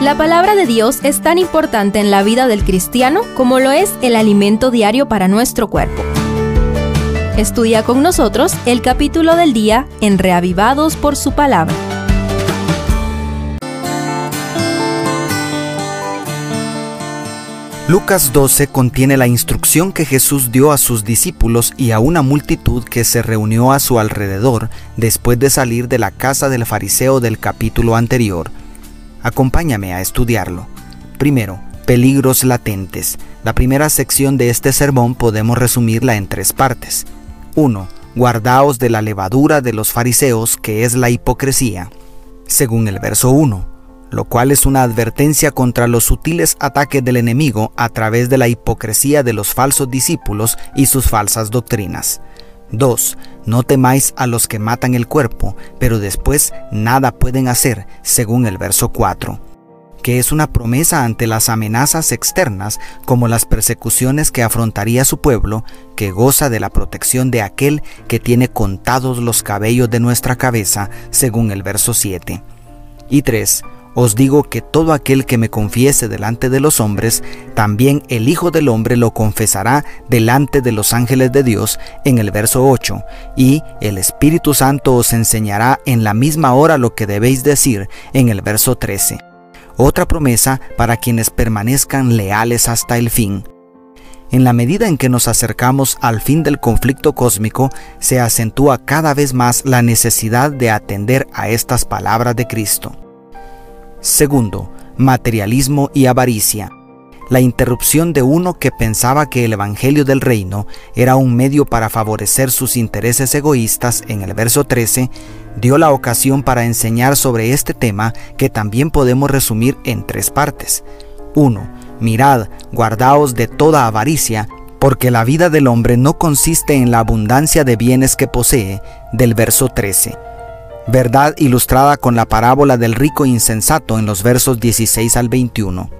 La palabra de Dios es tan importante en la vida del cristiano como lo es el alimento diario para nuestro cuerpo. Estudia con nosotros el capítulo del día en Reavivados por su palabra. Lucas 12 contiene la instrucción que Jesús dio a sus discípulos y a una multitud que se reunió a su alrededor después de salir de la casa del fariseo del capítulo anterior. Acompáñame a estudiarlo. Primero, peligros latentes. La primera sección de este sermón podemos resumirla en tres partes. 1. Guardaos de la levadura de los fariseos, que es la hipocresía. Según el verso 1 lo cual es una advertencia contra los sutiles ataques del enemigo a través de la hipocresía de los falsos discípulos y sus falsas doctrinas. 2. No temáis a los que matan el cuerpo, pero después nada pueden hacer, según el verso 4 que es una promesa ante las amenazas externas como las persecuciones que afrontaría su pueblo, que goza de la protección de aquel que tiene contados los cabellos de nuestra cabeza, según el verso 7. Y 3 os digo que todo aquel que me confiese delante de los hombres, también el Hijo del Hombre lo confesará delante de los ángeles de Dios en el verso 8, y el Espíritu Santo os enseñará en la misma hora lo que debéis decir en el verso 13. Otra promesa para quienes permanezcan leales hasta el fin. En la medida en que nos acercamos al fin del conflicto cósmico, se acentúa cada vez más la necesidad de atender a estas palabras de Cristo. Segundo, materialismo y avaricia. La interrupción de uno que pensaba que el Evangelio del Reino era un medio para favorecer sus intereses egoístas en el verso 13, dio la ocasión para enseñar sobre este tema que también podemos resumir en tres partes. 1. Mirad, guardaos de toda avaricia, porque la vida del hombre no consiste en la abundancia de bienes que posee, del verso 13 verdad ilustrada con la parábola del rico insensato en los versos 16 al 21.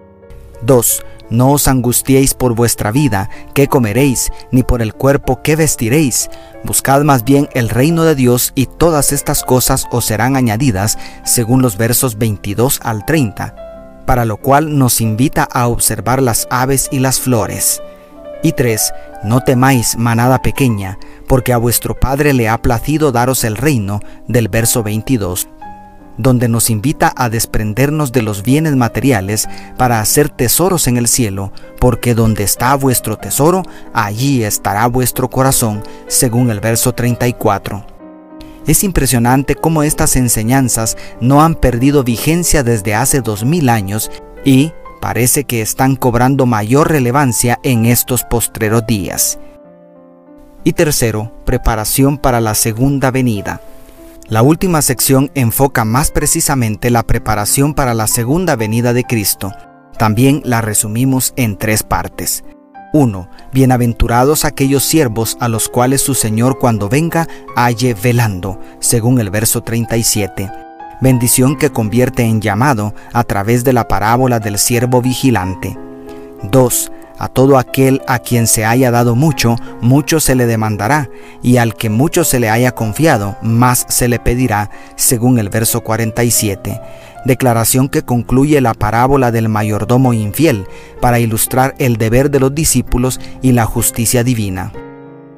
2. No os angustiéis por vuestra vida, qué comeréis, ni por el cuerpo, qué vestiréis. Buscad más bien el reino de Dios y todas estas cosas os serán añadidas, según los versos 22 al 30, para lo cual nos invita a observar las aves y las flores. Y 3. No temáis, manada pequeña, porque a vuestro Padre le ha placido daros el reino, del verso 22, donde nos invita a desprendernos de los bienes materiales para hacer tesoros en el cielo, porque donde está vuestro tesoro, allí estará vuestro corazón, según el verso 34. Es impresionante cómo estas enseñanzas no han perdido vigencia desde hace dos mil años y, parece que están cobrando mayor relevancia en estos postreros días. Y tercero, preparación para la segunda venida. La última sección enfoca más precisamente la preparación para la segunda venida de Cristo. También la resumimos en tres partes. 1. Bienaventurados aquellos siervos a los cuales su Señor cuando venga halle velando, según el verso 37 bendición que convierte en llamado a través de la parábola del siervo vigilante. 2. A todo aquel a quien se haya dado mucho, mucho se le demandará, y al que mucho se le haya confiado, más se le pedirá, según el verso 47. Declaración que concluye la parábola del mayordomo infiel, para ilustrar el deber de los discípulos y la justicia divina.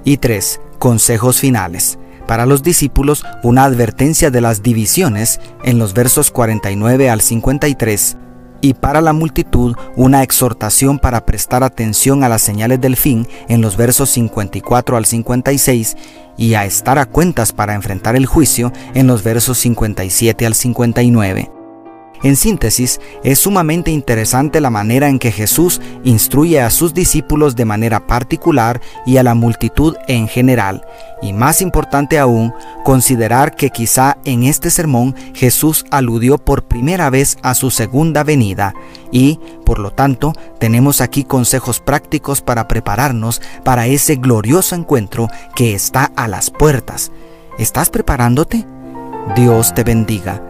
Y 3. Consejos finales para los discípulos una advertencia de las divisiones en los versos 49 al 53 y para la multitud una exhortación para prestar atención a las señales del fin en los versos 54 al 56 y a estar a cuentas para enfrentar el juicio en los versos 57 al 59. En síntesis, es sumamente interesante la manera en que Jesús instruye a sus discípulos de manera particular y a la multitud en general. Y más importante aún, considerar que quizá en este sermón Jesús aludió por primera vez a su segunda venida y, por lo tanto, tenemos aquí consejos prácticos para prepararnos para ese glorioso encuentro que está a las puertas. ¿Estás preparándote? Dios te bendiga